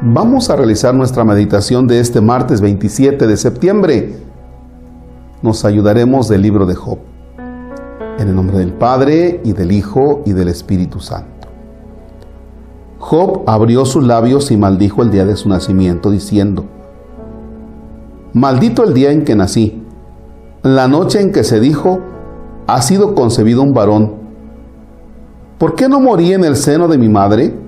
Vamos a realizar nuestra meditación de este martes 27 de septiembre. Nos ayudaremos del libro de Job. En el nombre del Padre y del Hijo y del Espíritu Santo. Job abrió sus labios y maldijo el día de su nacimiento, diciendo, Maldito el día en que nací, la noche en que se dijo, ha sido concebido un varón. ¿Por qué no morí en el seno de mi madre?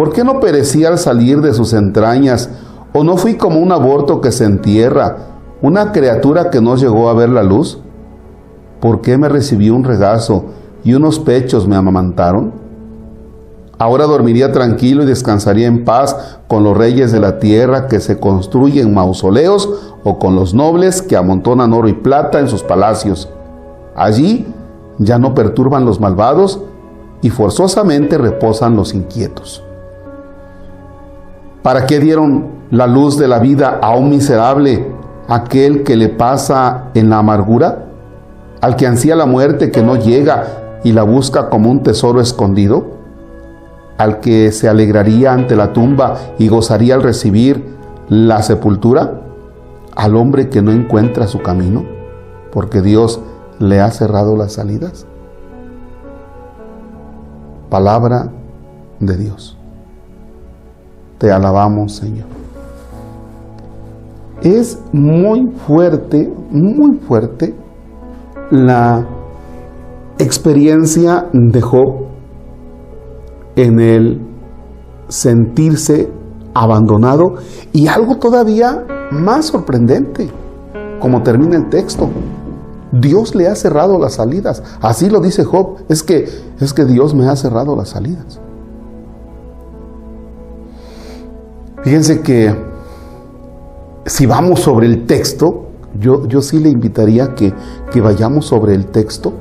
¿Por qué no perecí al salir de sus entrañas? ¿O no fui como un aborto que se entierra, una criatura que no llegó a ver la luz? ¿Por qué me recibió un regazo y unos pechos me amamantaron? Ahora dormiría tranquilo y descansaría en paz con los reyes de la tierra que se construyen mausoleos o con los nobles que amontonan oro y plata en sus palacios. Allí ya no perturban los malvados y forzosamente reposan los inquietos. ¿Para qué dieron la luz de la vida a un miserable, aquel que le pasa en la amargura? al que ansía la muerte que no llega y la busca como un tesoro escondido, al que se alegraría ante la tumba y gozaría al recibir la sepultura, al hombre que no encuentra su camino, porque Dios le ha cerrado las salidas. Palabra de Dios. Te alabamos, Señor. Es muy fuerte, muy fuerte la experiencia de Job en el sentirse abandonado y algo todavía más sorprendente, como termina el texto. Dios le ha cerrado las salidas. Así lo dice Job, es que es que Dios me ha cerrado las salidas. Fíjense que si vamos sobre el texto, yo, yo sí le invitaría que, que vayamos sobre el texto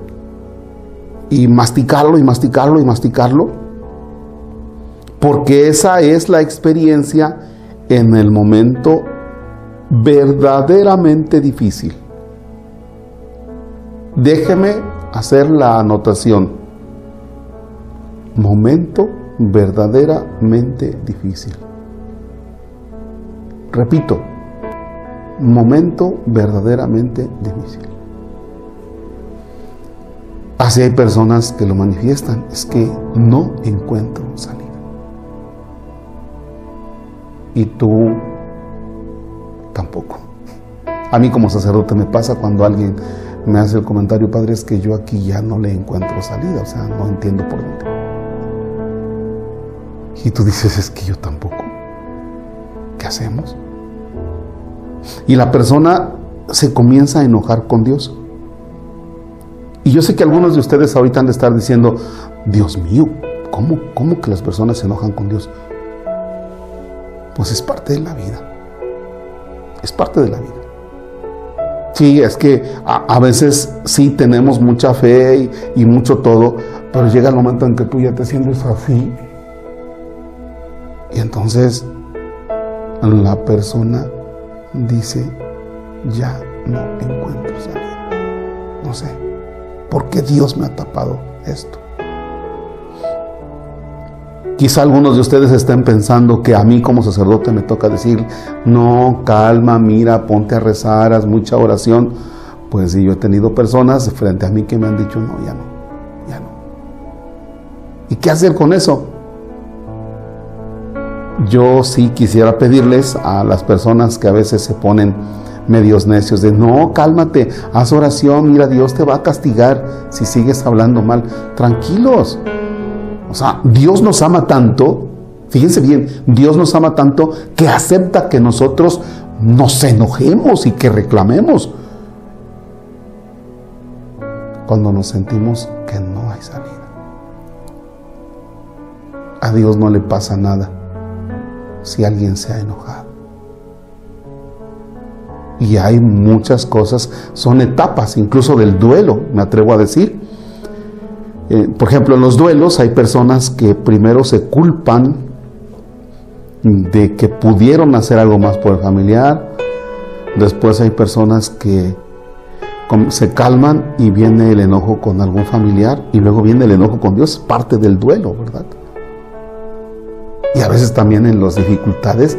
y masticarlo y masticarlo y masticarlo, porque esa es la experiencia en el momento verdaderamente difícil. Déjeme hacer la anotación. Momento verdaderamente difícil. Repito, momento verdaderamente difícil. Así hay personas que lo manifiestan, es que no encuentro salida. Y tú tampoco. A mí como sacerdote me pasa cuando alguien me hace el comentario, padre, es que yo aquí ya no le encuentro salida, o sea, no entiendo por dónde. Y tú dices, es que yo tampoco. ¿Qué hacemos? Y la persona se comienza a enojar con Dios. Y yo sé que algunos de ustedes ahorita han de estar diciendo, Dios mío, ¿cómo, cómo que las personas se enojan con Dios? Pues es parte de la vida. Es parte de la vida. Sí, es que a, veces sí tenemos mucha fe y, y, mucho todo, pero llega el momento en que tú ya te sientes así. Y entonces la persona dice, ya no encuentro salida. No sé, ¿por qué Dios me ha tapado esto? Quizá algunos de ustedes estén pensando que a mí como sacerdote me toca decir, no, calma, mira, ponte a rezar, haz mucha oración. Pues sí, yo he tenido personas frente a mí que me han dicho, no, ya no, ya no. ¿Y qué hacer con eso? Yo sí quisiera pedirles a las personas que a veces se ponen medios necios de no, cálmate, haz oración, mira, Dios te va a castigar si sigues hablando mal. Tranquilos. O sea, Dios nos ama tanto, fíjense bien, Dios nos ama tanto que acepta que nosotros nos enojemos y que reclamemos cuando nos sentimos que no hay salida. A Dios no le pasa nada si alguien se ha enojado. Y hay muchas cosas, son etapas incluso del duelo, me atrevo a decir. Eh, por ejemplo, en los duelos hay personas que primero se culpan de que pudieron hacer algo más por el familiar. Después hay personas que se calman y viene el enojo con algún familiar y luego viene el enojo con Dios, parte del duelo, ¿verdad? Y a veces también en las dificultades,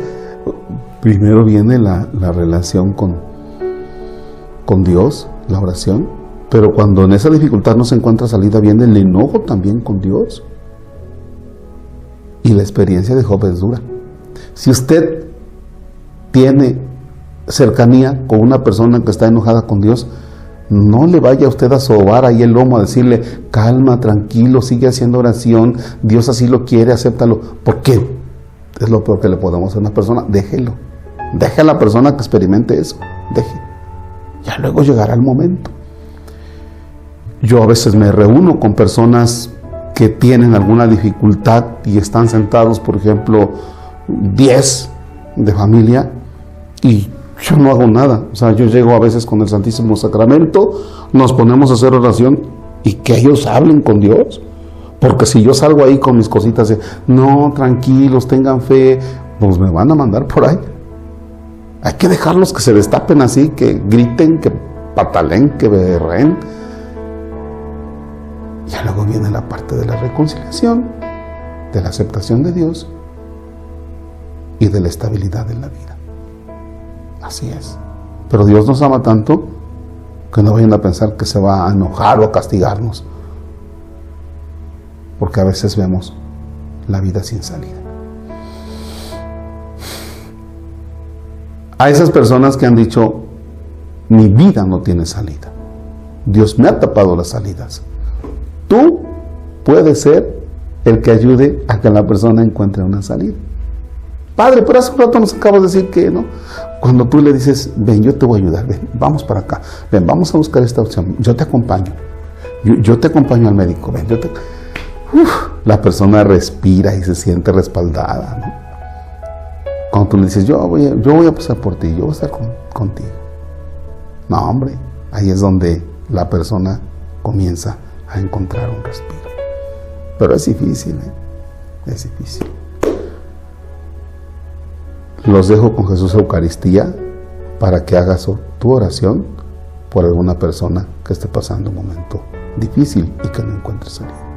primero viene la, relación con, con Dios, la oración, pero cuando en esa dificultad no se encuentra salida, viene el enojo también con Dios. Y la experiencia de Job es dura. Si usted tiene cercanía con una persona que está enojada con Dios, no le vaya usted a sobar ahí el lomo a decirle, calma, tranquilo, sigue haciendo oración, Dios así lo quiere, acéptalo. ¿Por qué? Es lo peor que le podemos hacer a una persona. Déjelo. Deje a la persona que experimente eso. Deje. Ya luego llegará el momento. Yo a veces me reúno con personas que tienen alguna dificultad y están sentados, por ejemplo, 10 de familia y yo no hago nada. O sea, yo llego a veces con el Santísimo Sacramento, nos ponemos a hacer oración y que ellos hablen con Dios. Porque si yo salgo ahí con mis cositas de, no, tranquilos, tengan fe, pues me van a mandar por ahí. Hay que dejarlos que se destapen así, que griten, que patalen, que berren. Ya luego viene la parte de la reconciliación, de la aceptación de Dios y de la estabilidad en la vida. Así es. Pero Dios nos ama tanto que no vayan a pensar que se va a enojar o a castigarnos. Porque a veces vemos la vida sin salida. A esas personas que han dicho, mi vida no tiene salida. Dios me ha tapado las salidas. Tú puedes ser el que ayude a que la persona encuentre una salida. Padre, pero hace un rato nos acabas de decir que no. Cuando tú le dices, ven, yo te voy a ayudar, ven, vamos para acá, ven, vamos a buscar esta opción, yo te acompaño, yo, te acompaño al médico, ven, yo te... la persona respira y se siente respaldada. Cuando tú le dices, yo voy, a, yo voy a pasar por ti, yo voy a estar contigo. No, hombre, ahí es donde la persona comienza a encontrar un respiro. Pero es difícil, ¿eh? es difícil. Los dejo con Jesús Eucaristía para que hagas tu oración por alguna persona que esté pasando un momento difícil y que no encuentre salida.